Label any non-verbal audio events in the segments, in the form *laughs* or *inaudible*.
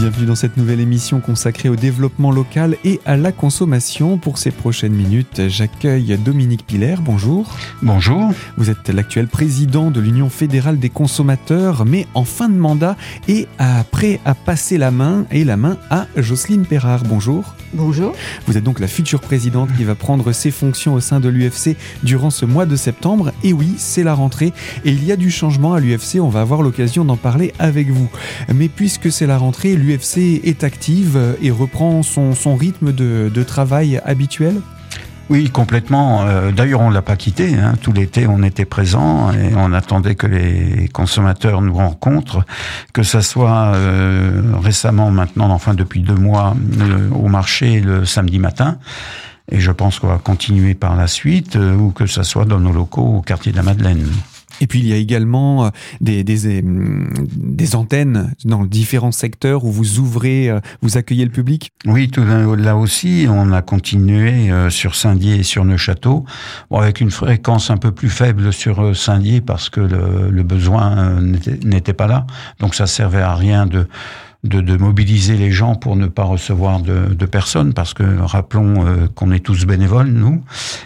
Bienvenue dans cette nouvelle émission consacrée au développement local et à la consommation. Pour ces prochaines minutes, j'accueille Dominique Piller. Bonjour. Bonjour. Vous êtes l'actuel président de l'Union fédérale des consommateurs, mais en fin de mandat et prêt à passer la main et la main à Jocelyne Perrard. Bonjour. Bonjour. Vous êtes donc la future présidente qui va prendre ses fonctions au sein de l'UFC durant ce mois de septembre. Et oui, c'est la rentrée et il y a du changement à l'UFC. On va avoir l'occasion d'en parler avec vous. Mais puisque c'est la rentrée, l'UFC est active et reprend son, rythme de, travail habituel? Oui, complètement. Euh, d'ailleurs, on l'a pas quitté. Hein. Tout l'été, on était présent et on attendait que les consommateurs nous rencontrent, que ça soit euh, récemment, maintenant, enfin depuis deux mois, euh, au marché le samedi matin. Et je pense qu'on va continuer par la suite, ou que ça soit dans nos locaux au quartier de la Madeleine. Et puis il y a également euh, des, des, euh, des, antennes dans différents secteurs où vous ouvrez, euh, vous accueillez le public? Oui, tout là aussi, on a continué sur Saint-Dié et sur Neuchâteau, bon, avec une fréquence un peu plus faible sur Saint-Dié parce que le, le besoin n'était pas là. Donc ça servait à rien de de, de, mobiliser les gens pour ne pas recevoir de, de personnes, parce que rappelons qu'on est tous bénévoles, nous,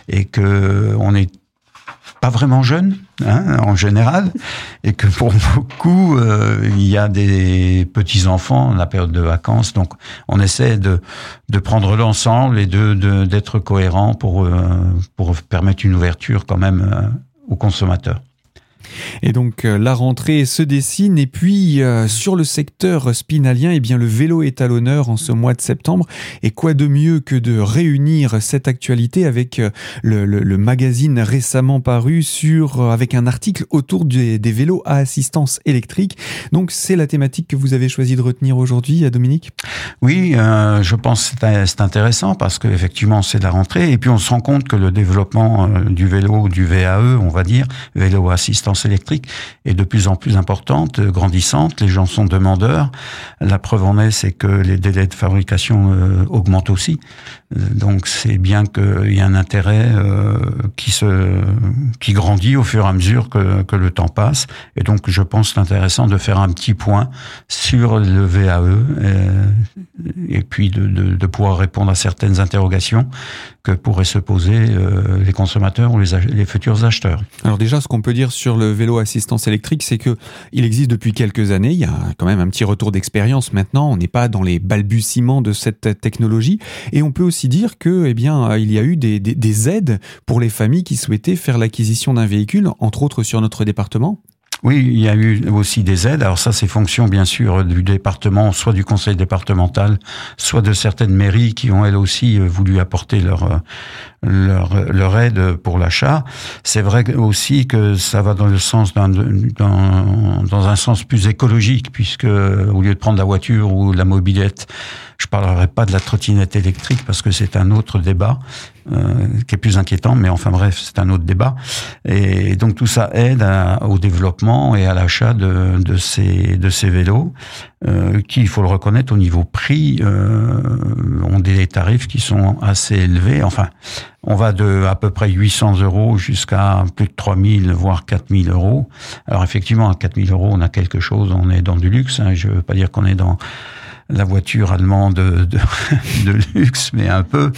et que on est pas vraiment jeunes hein, en général, et que pour *laughs* beaucoup, euh, il y a des petits-enfants la période de vacances. Donc, on essaie de, de prendre l'ensemble et de d'être cohérent pour, euh, pour permettre une ouverture quand même euh, aux consommateurs. Et donc euh, la rentrée se dessine et puis euh, sur le secteur spinalien, eh bien le vélo est à l'honneur en ce mois de septembre. Et quoi de mieux que de réunir cette actualité avec euh, le, magazine récemment paru sur avec un article autour des, vélos à assistance électrique. Donc c'est la thématique que vous avez choisi de retenir aujourd'hui, Dominique? Oui, je pense que c'est intéressant parce qu'effectivement c'est la rentrée et puis on se rend compte que le développement du vélo, du VAE, on va dire, vélo à assistance électrique est de plus en plus importante, grandissante. Les gens sont demandeurs. La preuve en est, c'est que les délais de fabrication euh, augmentent aussi. Euh, donc c'est bien qu'il y ait un intérêt euh, qui se qui grandit au fur et à mesure que, que le temps passe. Et donc je pense intéressant de faire un petit point sur le VAE et, puis de, de, de, pouvoir répondre à certaines interrogations que pourraient se poser les consommateurs ou les, les futurs acheteurs. Alors déjà, ce qu'on peut dire sur le vélo assistance électrique, c'est que il existe depuis quelques années. Il y a quand même un petit retour d'expérience maintenant. On n'est pas dans les balbutiements de cette technologie. Et on peut aussi dire que, eh bien, il y a eu des, des aides pour les familles qui souhaitaient faire l'acquisition d'un véhicule, entre autres sur notre département. Oui, il y a eu aussi des aides. Alors ça, c'est fonction bien sûr du département, soit du conseil départemental, soit de certaines mairies qui ont elles aussi euh, voulu apporter leur euh, leur, leur aide pour l'achat. C'est vrai aussi que ça va dans le sens d'un dans, dans un sens plus écologique, puisque au lieu de prendre la voiture ou la mobilette, je parlerai pas de la trottinette électrique parce que c'est un autre débat euh, qui est plus inquiétant, mais enfin bref, c'est un autre débat. Et donc tout ça aide au développement et à l'achat de, de, ces, de ces vélos, euh, qui, il faut le reconnaître, au niveau prix, euh, ont des tarifs qui sont assez élevés. Enfin, on va de à peu près 800 euros jusqu'à plus de 3000, voire 4000 euros. Alors effectivement, à 4000 euros, on a quelque chose, on est dans du luxe. Hein. Je veux pas dire qu'on est dans la voiture allemande de, de, *laughs* luxe, mais un peu.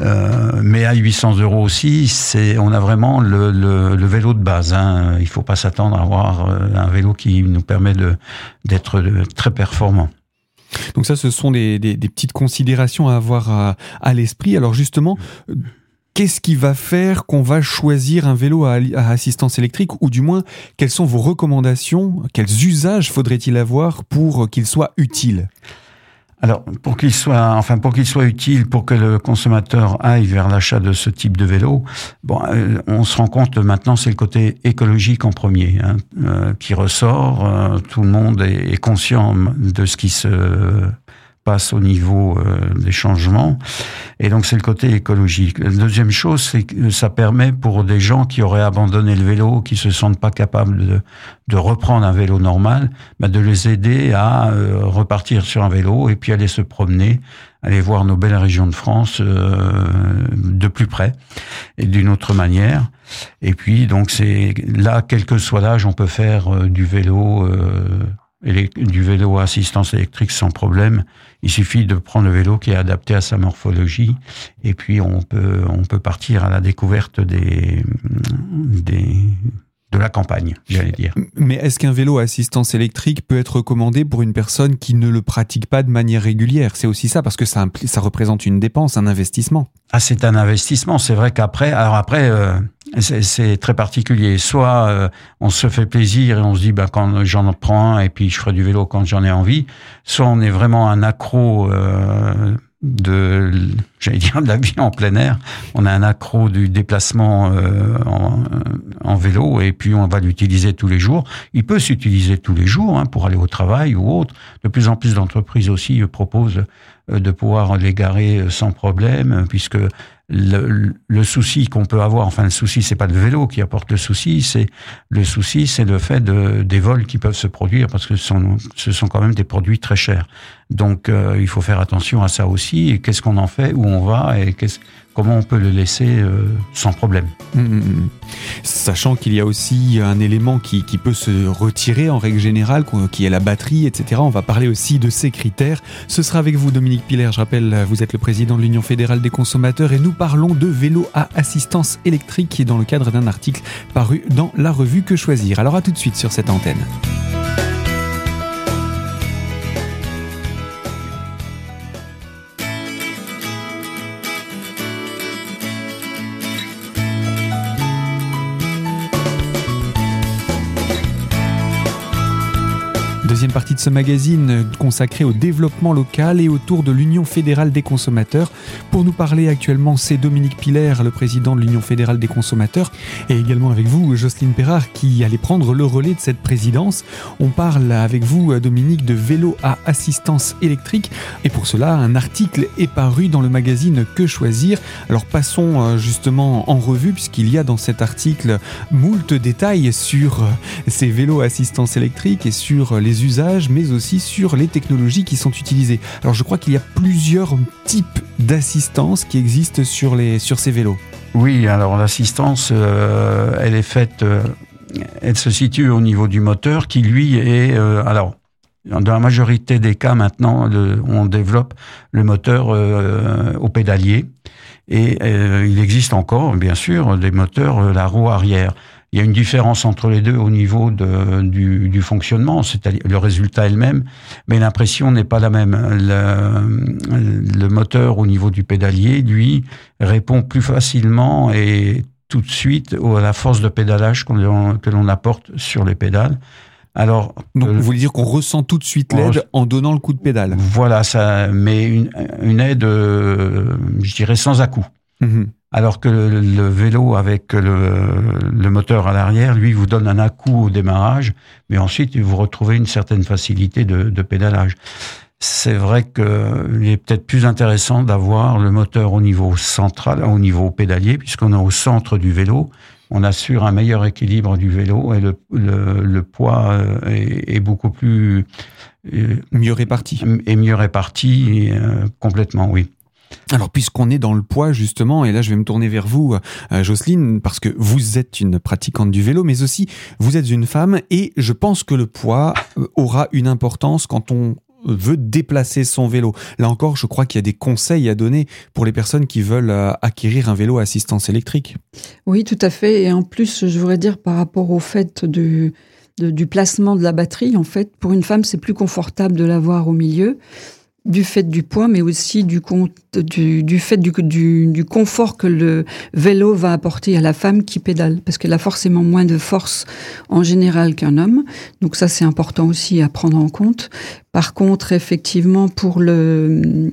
Euh, mais à 800 euros aussi, c'est on a vraiment le, le, vélo de base. Hein. Il faut pas s'attendre à avoir euh, un vélo qui nous permet d'être très performant. Donc ça, ce sont des, des, des petites considérations à avoir à, à l'esprit. Alors justement, qu'est-ce qui va faire qu'on va choisir un vélo à, assistance électrique ou du moins quelles sont vos recommandations, quels usages faudrait-il avoir pour qu'il soit utile? Alors, pour qu'il soit, enfin, pour qu'il soit utile, pour que le consommateur aille vers l'achat de ce type de vélo, bon, euh, on se rend compte maintenant, c'est le côté écologique en premier hein, euh, qui ressort. Euh, tout le monde est, est, conscient de ce qui se passe au niveau euh, des changements. Et donc c'est le côté écologique. Deuxième chose, c'est que ça permet pour des gens qui auraient abandonné le vélo, qui se sentent pas capables de, reprendre un vélo normal, bah de les aider à euh, repartir sur un vélo et puis aller se promener, aller voir nos belles régions de France euh, de plus près et d'une autre manière. Et puis donc c'est là, quel que soit l'âge, on peut faire du vélo du vélo à assistance électrique sans problème. Il suffit de prendre le vélo qui est adapté à sa morphologie et puis on peut on peut partir à la découverte des des de la campagne, j'allais dire. Mais est-ce qu'un vélo à assistance électrique peut être recommandé pour une personne qui ne le pratique pas de manière régulière? C'est aussi ça, parce que ça, ça représente une dépense, un investissement. Ah, c'est un investissement. C'est vrai qu'après, alors après, euh, c'est très particulier. Soit euh, on se fait plaisir et on se dit, bah, quand j'en prends un et puis je ferai du vélo quand j'en ai envie. Soit on est vraiment un accro. Euh, de, j'allais dire, de la vie en plein air. On a un accro du déplacement euh, en, en, vélo et puis on va l'utiliser tous les jours. Il peut s'utiliser tous les jours hein, pour aller au travail ou autre. De plus en plus d'entreprises aussi proposent euh, de pouvoir les garer sans problème, puisque le, souci qu'on peut avoir, enfin le souci, c'est pas le vélo qui apporte le souci, c'est le souci, c'est le fait de, des vols qui peuvent se produire parce que ce sont, ce sont quand même des produits très chers. Donc euh, il faut faire attention à ça aussi. Qu'est-ce qu'on en fait, où on va et comment on peut le laisser euh, sans problème. Mmh, mmh, mmh. Sachant qu'il y a aussi un élément qui, peut se retirer en règle générale, qui est la batterie, etc. On va parler aussi de ces critères. Ce sera avec vous, Dominique Piller. Je rappelle, vous êtes le président de l'Union fédérale des consommateurs et nous parlons de vélo à assistance électrique dans le cadre d'un article paru dans la revue Que choisir. Alors à tout de suite sur cette antenne. Deuxième partie de ce magazine consacré au développement local et autour de l'Union fédérale des consommateurs. Pour nous parler actuellement, c'est Dominique Piller, le président de l'Union fédérale des consommateurs, et également avec vous, Jocelyne Perrard, qui allait prendre le relais de cette présidence. On parle avec vous, Dominique, de vélo à assistance électrique, et pour cela, un article est paru dans le magazine Que choisir. Alors passons euh, justement en revue, puisqu'il y a dans cet article moult détails sur ces vélos à assistance électrique et sur les usages mais aussi sur les technologies qui sont utilisées. Alors je crois qu'il y a plusieurs types d'assistance qui existent sur, les, sur ces vélos. Oui, alors l'assistance, euh, elle est faite, euh, elle se situe au niveau du moteur qui lui est, euh, alors dans la majorité des cas maintenant, on développe le moteur au pédalier. Et il existe encore, bien sûr, des moteurs la roue arrière. Il y a une différence entre les deux au niveau de, du, du, fonctionnement, c'est-à-dire le résultat est le même, mais l'impression n'est pas la même. Le, le, moteur au niveau du pédalier, lui, répond plus facilement et tout de suite à la force de pédalage que l'on apporte sur les pédales. Alors, donc vous voulez dire qu'on ressent tout de suite l'aide en donnant le coup de pédale Voilà, ça, mais une, une aide, euh, je dirais sans à-coup. Mmh alors que le, vélo avec le, moteur à l'arrière, lui, vous donne un à-coup au démarrage, mais ensuite vous retrouvez une certaine facilité de, pédalage. C'est vrai qu'il est peut-être plus intéressant d'avoir le moteur au niveau central, au niveau pédalier, puisqu'on est au centre du vélo. On assure un meilleur équilibre du vélo et le, poids euh, est, beaucoup plus euh, mieux réparti. Et mieux réparti euh, complètement, oui. Alors puisqu'on est dans le poids justement, et là je vais me tourner vers vous, euh, Jocelyne, parce que vous êtes une pratiquante du vélo, mais aussi vous êtes une femme, et je pense que le poids euh, aura une importance quand on veut déplacer son vélo. Là encore, je crois qu'il y a des conseils à donner pour les personnes qui veulent euh, acquérir un vélo à assistance électrique. Oui, tout à fait. Et en plus, je voudrais dire par rapport au fait du, du placement de la batterie, en fait, pour une femme, c'est plus confortable de l'avoir au milieu du fait du poids, mais aussi du, du, du fait du, du, du, confort que le vélo va apporter à la femme qui pédale, parce qu'elle a forcément moins de force en général qu'un homme. Donc ça, c'est important aussi à prendre en compte. Par contre, effectivement, pour le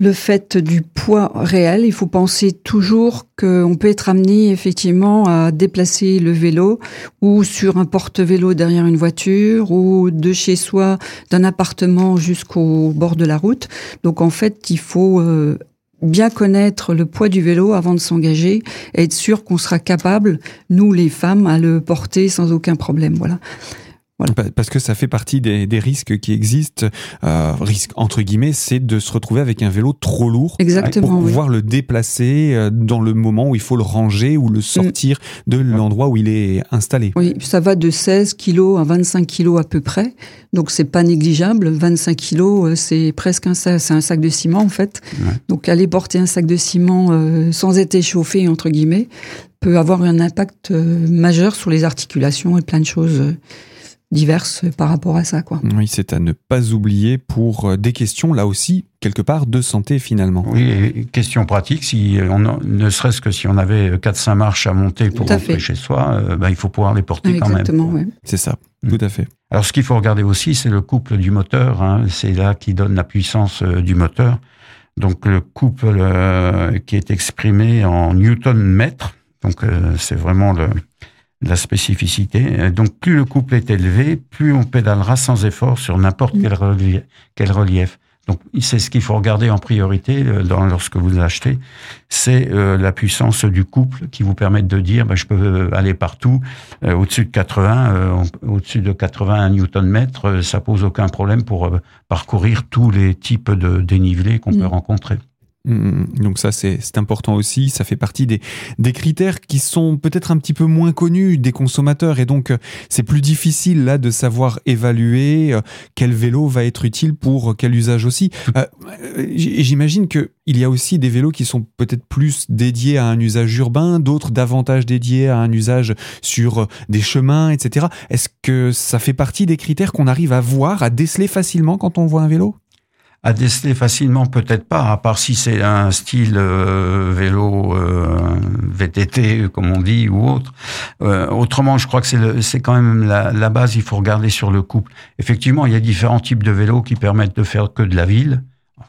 le fait du poids réel. Il faut penser toujours qu'on peut être amené effectivement à déplacer le vélo ou sur un porte-vélo derrière une voiture ou de chez soi, d'un appartement jusqu'au bord de la route. Donc en fait, il faut euh, bien connaître le poids du vélo avant de s'engager et être sûr qu'on sera capable, nous les femmes, à le porter sans aucun problème. Voilà. Parce que ça fait partie des, risques qui existent. Euh, risque entre guillemets, c'est de se retrouver avec un vélo trop lourd Exactement, pour pouvoir le déplacer euh, dans le moment où il faut le ranger ou le mm. sortir de l'endroit où il est installé. Oui, ça va de 16 kg à 25 kg à peu près. Donc c'est pas négligeable. 25 kg, euh, c'est presque un sac, c'est un sac de ciment en fait. Donc aller porter un sac de ciment euh, sans être échauffé entre guillemets peut avoir un impact majeur sur les articulations et plein de choses diverses par rapport à ça. Quoi. Oui, c'est à ne pas oublier pour euh, des questions, là aussi, quelque part, de santé finalement. Oui, question pratique, si on, ne serait-ce que si on avait 4-5 marches à monter pour rentrer chez soi, euh, bah, il faut pouvoir les porter quand même. Oui. C'est ça, mm. tout à fait. Alors ce qu'il faut regarder aussi, c'est le couple du moteur. Hein. C'est là qui donne la puissance euh, du moteur. Donc le couple qui est exprimé en newton-mètre. Donc c'est vraiment le, la spécificité. Donc plus le couple est élevé, plus on pédalera sans effort sur n'importe quel, relief, quel relief. Donc c'est ce qu'il faut regarder en priorité euh, dans, lorsque vous achetez, c'est euh, la puissance du couple qui vous permet de dire ben, je peux euh, aller partout au-dessus de 80, au-dessus de 80 Nm, ça pose aucun problème pour parcourir tous les types de dénivelés qu'on peut mm. rencontrer. Mm, mm. Donc ça, c'est important aussi. Ça fait partie des, des critères qui sont peut-être un petit peu moins connus des consommateurs. Et donc, euh, c'est plus difficile là de savoir évaluer euh, quel vélo va être utile pour quel usage aussi. Euh, j'imagine qu'il y a aussi des vélos qui sont peut-être plus dédiés à un usage urbain, d'autres davantage dédiés à un usage sur des chemins, etc. Est-ce que ça fait partie des critères qu'on arrive à voir, à déceler facilement quand on voit un vélo? À déceler facilement, peut-être pas, à part si c'est un style euh, vélo euh, VTT, comme on dit, ou autre. Euh, autrement, je crois que c'est quand même la, la, base, il faut regarder sur le couple. Effectivement, il y a différents types de vélos qui permettent de faire que de la ville,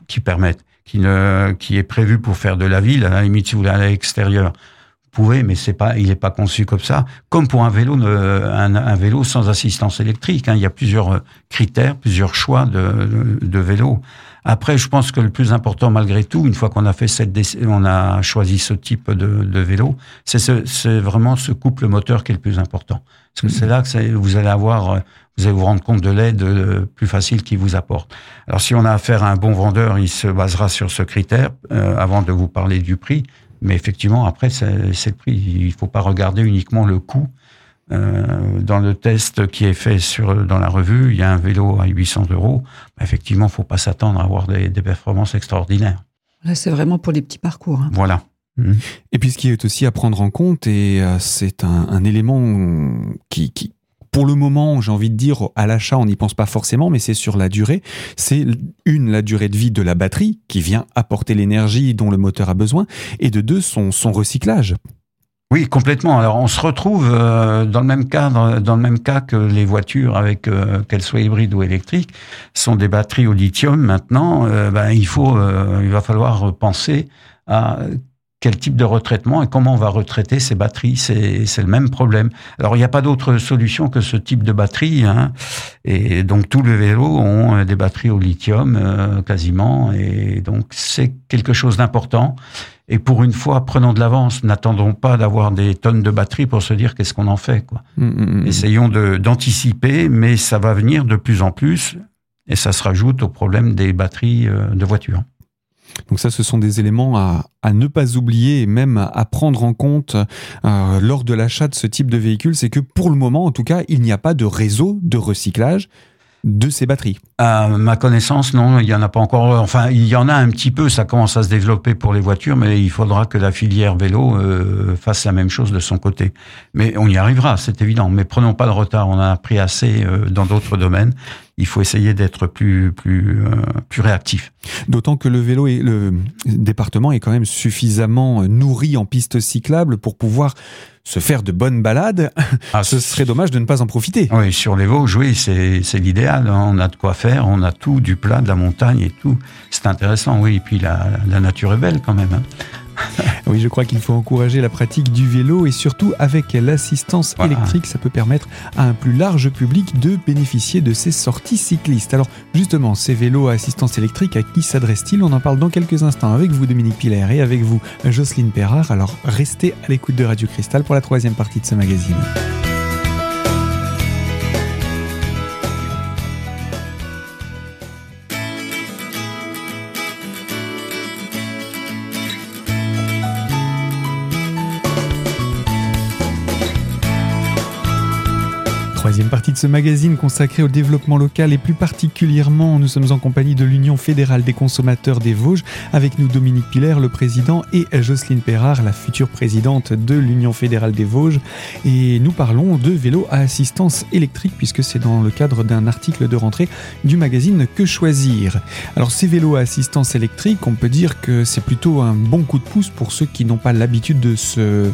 qui permettent, qui, ne, qui est prévu pour faire de la ville, à la limite si vous voulez à l'extérieur pouvez, mais c'est pas, il n'est pas conçu comme ça. Comme pour un vélo, un, un vélo sans assistance électrique. Hein, il y a plusieurs euh, critères, plusieurs choix de, de, vélo. Après, je pense que le plus important, malgré tout, une fois qu'on a fait cette, on a choisi ce type de, de vélo, c'est ce, vraiment ce couple moteur qui est le plus important. Parce que c'est là que vous allez avoir, euh, vous allez vous rendre compte de l'aide euh, plus facile qu'il vous apporte. Alors, si on a affaire à un bon vendeur, il se basera sur ce critère avant de vous parler du prix. Mais effectivement, après, c'est le prix. Il ne faut pas regarder uniquement le coût. Euh, dans le test qui est fait sur, dans la revue, il y a un vélo à 800 euros. Bah, effectivement, il ne faut pas s'attendre à avoir des, performances extraordinaires. Là, c'est vraiment pour les petits parcours. Hein. Voilà. Mmh. Et puis ce qui est aussi à prendre en compte, et euh, c'est un, un, élément qui, qui, pour le moment, j'ai envie de dire, à l'achat, on n'y pense pas forcément, mais c'est sur la durée. C'est une, la durée de vie de la batterie, qui vient apporter l'énergie dont le moteur a besoin, et de deux, son, recyclage. Oui, complètement. Alors, on se retrouve euh, dans le même cadre, dans le même cas que les voitures, avec euh, qu'elles soient hybrides ou électriques, sont des batteries au lithium. Maintenant, euh, ben, il faut, il va falloir penser à quel type de retraitement et comment on va retraiter ces batteries. C'est le même problème. Alors, il n'y a pas d'autre solution que ce type de batterie. Hein. Et donc, tous les vélos ont euh, des batteries au lithium, euh, quasiment. Et donc, c'est quelque chose d'important. Et pour une fois, prenons de l'avance. N'attendons pas d'avoir des tonnes de batteries pour se dire qu'est-ce qu'on en fait. Quoi. Mmh, mmh, mmh. Essayons d'anticiper, mais ça va venir de plus en plus. Et ça se rajoute au problème des batteries euh, de voitures. Donc ça, ce sont des éléments à, ne pas oublier et même à prendre en compte euh, lors de l'achat de ce type de véhicule. C'est que pour le moment, en tout cas, il n'y a pas de réseau de recyclage de ces batteries À ma connaissance, non, il y en a pas encore. Enfin, il y en a un petit peu. Ça commence à se développer pour les voitures, mais il faudra que la filière vélo euh, fasse la même chose de son côté. Mais on y arrivera, c'est évident. Mais prenons pas de retard. On a pris assez euh, dans d'autres domaines. Il faut essayer d'être plus plus euh, plus réactif. D'autant que le vélo et le département est quand même suffisamment nourri en pistes cyclables pour pouvoir se faire de bonnes balades, ah, ce serait dommage de ne pas en profiter. Oui, sur les Vosges, oui, c'est l'idéal. Hein. On a de quoi faire, on a tout, du plat, de la montagne et tout. C'est intéressant, oui. Et puis la, la nature est belle quand même. Hein. *laughs* oui, je crois qu'il faut encourager la pratique du vélo et surtout avec l'assistance électrique, ça peut permettre à un plus large public de bénéficier de ces sorties cyclistes. Alors justement, ces vélos à assistance électrique, à qui s'adressent-ils? On en parle dans quelques instants avec vous Dominique Pilaire et avec vous Jocelyne Perrard. Alors restez à l'écoute de Radio Cristal pour la troisième partie de ce magazine. Partie de ce magazine consacré au développement local et plus particulièrement, nous sommes en compagnie de l'Union fédérale des consommateurs des Vosges. Avec nous Dominique Piller, le président, et Jocelyne Perrard, la future présidente de l'Union fédérale des Vosges. Et nous parlons de vélos à assistance électrique puisque c'est dans le cadre d'un article de rentrée du magazine Que choisir. Alors ces vélos à assistance électrique, on peut dire que c'est plutôt un bon coup de pouce pour ceux qui n'ont pas l'habitude de se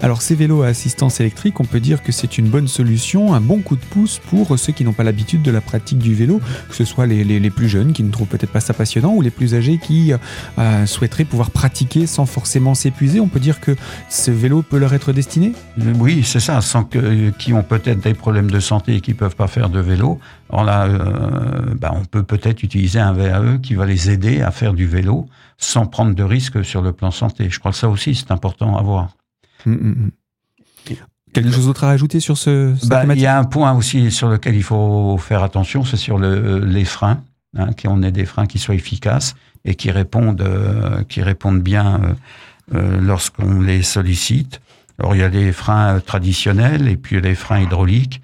alors ces vélos à assistance électrique, on peut dire que c'est une bonne solution, un bon coup de pouce pour ceux qui n'ont pas l'habitude de la pratique du vélo, que ce soit les, plus jeunes qui ne trouvent peut-être pas ça passionnant ou les plus âgés qui euh, souhaiteraient pouvoir pratiquer sans forcément s'épuiser. On peut dire que ce vélo peut leur être destiné? Oui, c'est ça, sans que, qui ont peut-être des problèmes de santé et qui ne peuvent pas faire de vélo. Alors là, euh, bah, on peut peut-être utiliser un VAE qui va les aider à faire du vélo sans prendre de risques sur le plan santé. Je crois que ça aussi, c'est important à voir. Mm, mm, mm. Quelque chose d'autre à rajouter sur ce bah, Il y a un point aussi sur lequel il faut faire attention, c'est sur le, les freins, hein, qu'on ait des freins qui soient efficaces et qui répondent, euh, qui répondent bien euh, euh, lorsqu'on les sollicite. Alors il y a les freins traditionnels et puis les freins hydrauliques.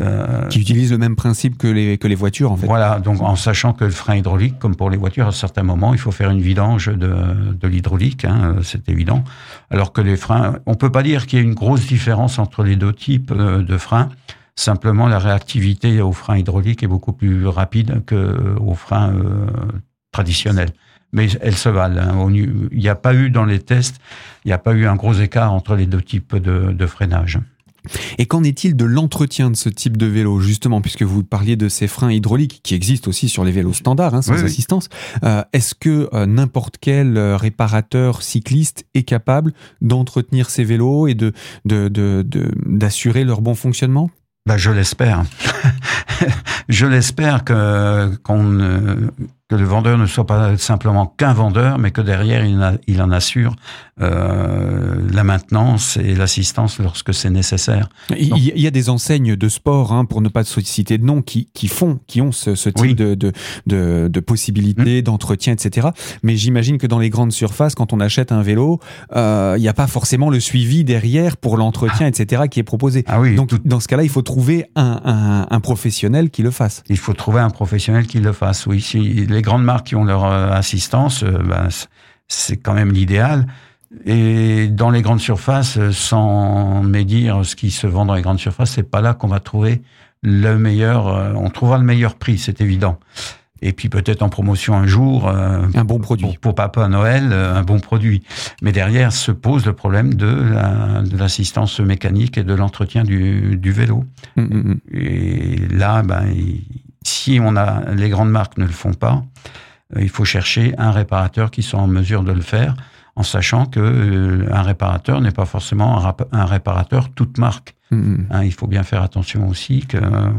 Euh, qui utilisent le même principe que les, que les voitures en fait. Voilà, donc en sachant que le frein hydraulique, comme pour les voitures, à certains moments, il faut faire une vidange de, de l'hydraulique, hein, c'est évident. Alors que les freins, on peut pas dire qu'il y ait une grosse différence entre les deux types euh, de freins. Simplement, la réactivité au frein hydraulique est beaucoup plus rapide qu'au frein euh, traditionnel mais elles se valent. Hein. Il n'y a pas eu dans les tests, il n'y a pas eu un gros écart entre les deux types de, de freinage. Et qu'en est-il de l'entretien de ce type de vélo, justement, puisque vous parliez de ces freins hydrauliques qui existent aussi sur les vélos standards, hein, sans assistance euh, Est-ce que euh, n'importe quel euh, réparateur cycliste est capable d'entretenir ces vélos et de d'assurer leur bon fonctionnement? Bah, je l'espère. *laughs* je l'espère que qu'on que le vendeur ne soit pas simplement qu'un vendeur, mais que derrière il, il en assure euh, la maintenance et l'assistance lorsque c'est nécessaire. Il, y a des enseignes de sport, hein, pour ne pas citer de nom, qui, qui font, qui ont ce, ce type de, de, de, de, possibilités, mmh. d'entretien, etc. Mais j'imagine que dans les grandes surfaces, quand on achète un vélo, euh, il n'y a pas forcément le suivi derrière pour l'entretien, etc. qui est proposé. Ah oui, Donc dans ce cas-là, il faut trouver un, un, un, professionnel qui le fasse. Il faut trouver un professionnel qui le fasse. Oui, si les grandes marques qui ont leur euh, assistance, euh, ben, c'est quand même l'idéal. Et dans les grandes surfaces, euh, sans médire ce qui se vend dans les grandes surfaces, c'est pas là qu'on va trouver le meilleur. On trouvera le meilleur prix, c'est évident. Et puis peut-être en promotion un jour, un bon produit pour, Papa Noël, un bon produit. Mais derrière se pose le problème de l'assistance mécanique et de l'entretien du, vélo. Mmh, mmh, mmh. Et là, ben, si on a les grandes marques ne le font pas, euh, il faut chercher un réparateur qui soit en mesure de le faire, en sachant que euh, un réparateur n'est pas forcément un, réparateur toute marque. Mm-hmm. Hein, il faut bien faire attention aussi qu'on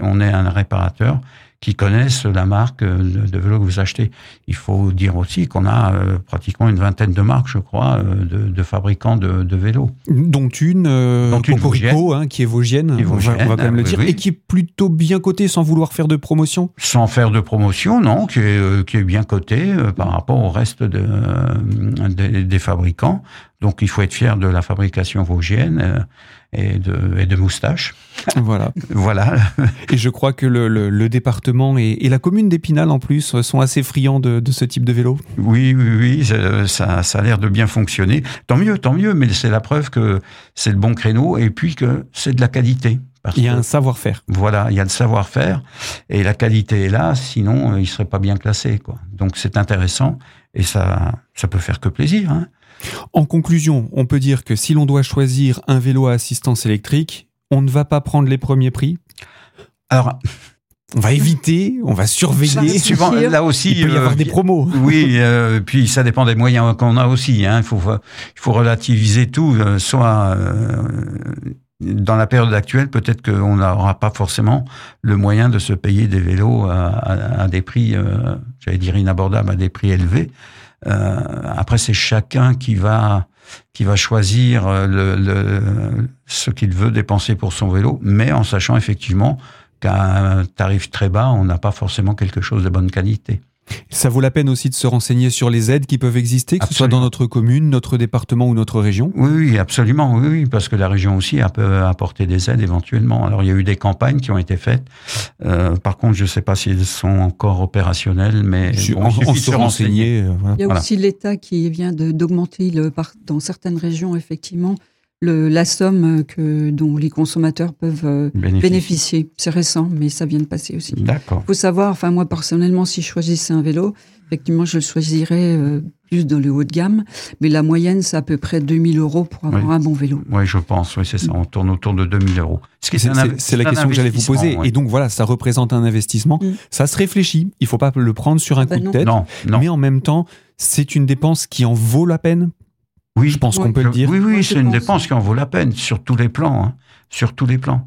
on ait un réparateur qui connaissent la marque de, vélo que vous achetez. Il faut dire aussi qu'on a euh, pratiquement une vingtaine de marques, je crois, euh, de, fabricants de, vélos. Dont une, euh, Dont une hein, qui est vosgienne, on, va, quand même le dire, et qui est plutôt bien cotée sans vouloir faire de promotion. Sans faire de promotion, non, qui est, qui est bien cotée par rapport au reste de, des fabricants. Donc il faut être fier de la fabrication vosgienne et de, et de. Voilà. voilà. *laughs* Et je crois que le, le, département et, et, la commune d'Épinal en plus sont assez friands de, de, ce type de vélo. Oui, oui, oui, ça, ça a l'air de bien fonctionner. Tant mieux, tant mieux, mais c'est la preuve que c'est le bon créneau et puis que c'est de la qualité. Parce il y a un savoir-faire. Voilà, il y a le savoir-faire et la qualité est là, sinon il serait pas bien classé. Quoi. Donc c'est intéressant et ça, ça peut faire que plaisir. Hein. En conclusion, on peut dire que si l'on doit choisir un vélo à assistance électrique, on ne va pas prendre les premiers prix. Alors, on va éviter, on va surveiller. Suivant, là aussi, il peut y avoir euh, des promos. *laughs* Oui, euh, puis ça dépend des moyens qu'on a aussi. Hein. Il faut, il faut relativiser tout. Euh, soit dans la période actuelle, peut-être qu'on n'aura pas forcément le moyen de se payer des vélos à, des prix, j'allais dire inabordables, à des prix élevés. Euh, après, c'est chacun qui va qui va choisir euh, le, le ce qu'il veut dépenser pour son vélo, mais en sachant effectivement qu'à un tarif très bas, on n'a pas forcément quelque chose de bonne qualité. Ça vaut la peine aussi de se renseigner sur les aides qui peuvent exister, que ce soit dans notre commune, notre département ou notre région. Oui, oui, absolument, oui, oui, parce que la région aussi a peut apporter des aides éventuellement. Alors il y a eu des campagnes qui ont été faites. Euh, par contre, je ne sais pas si elles sont encore opérationnelles, mais bon, on, se renseigner. Euh, il y a aussi l'État qui vient d'augmenter dans certaines régions effectivement la somme que, dont les consommateurs peuvent euh, bénéficier. C'est récent, mais ça vient de passer aussi. D'accord. Il faut savoir, enfin moi personnellement, si je choisissais un vélo, effectivement, je le choisirais euh, plus dans le haut de gamme, mais la moyenne, c'est à peu près 2000 euros pour avoir un bon vélo. Oui, je pense, oui, c'est ça, on tourne autour de 2000 euros. C'est la question que j'allais vous poser. Et donc voilà, ça représente un investissement. Mm. Ça se réfléchit. Il faut pas le prendre sur un ah coup bah de tête. Non, non. Mais en même temps, c'est une dépense qui en vaut la peine oui, je pense qu'on peut le dire. Oui, oui, c'est une dépense qui en vaut la peine sur tous les plans, hein, sur tous les plans.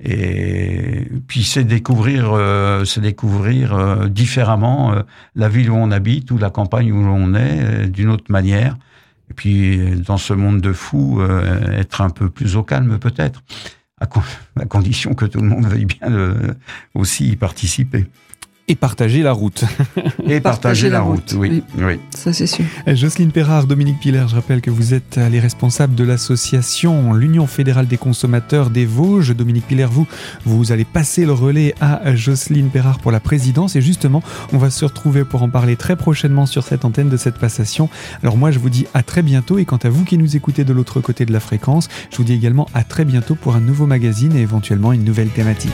Et puis c'est découvrir, euh, c'est découvrir euh, différemment euh, la ville où on habite ou la campagne où l'on est d'une autre manière. Et puis dans ce monde de fous, être un peu plus au calme peut-être, à, *laughs* à, condition que tout le monde veuille bien aussi y participer. Et partager la route. Et partager, la, route, oui. oui. Ça, c'est sûr. Eh, Jocelyne Perrard, Dominique Piller, je rappelle que vous êtes les responsables de l'association l'Union fédérale des consommateurs des Vosges. Dominique Piller, vous, vous allez passer le relais à Jocelyne Perrard pour la présidence. Et justement, on va se retrouver pour en parler très prochainement sur cette antenne de cette passation. Alors moi, je vous dis à très bientôt. Et quant à vous qui nous écoutez de l'autre côté de la fréquence, je vous dis également à très bientôt pour un nouveau magazine et éventuellement une nouvelle thématique.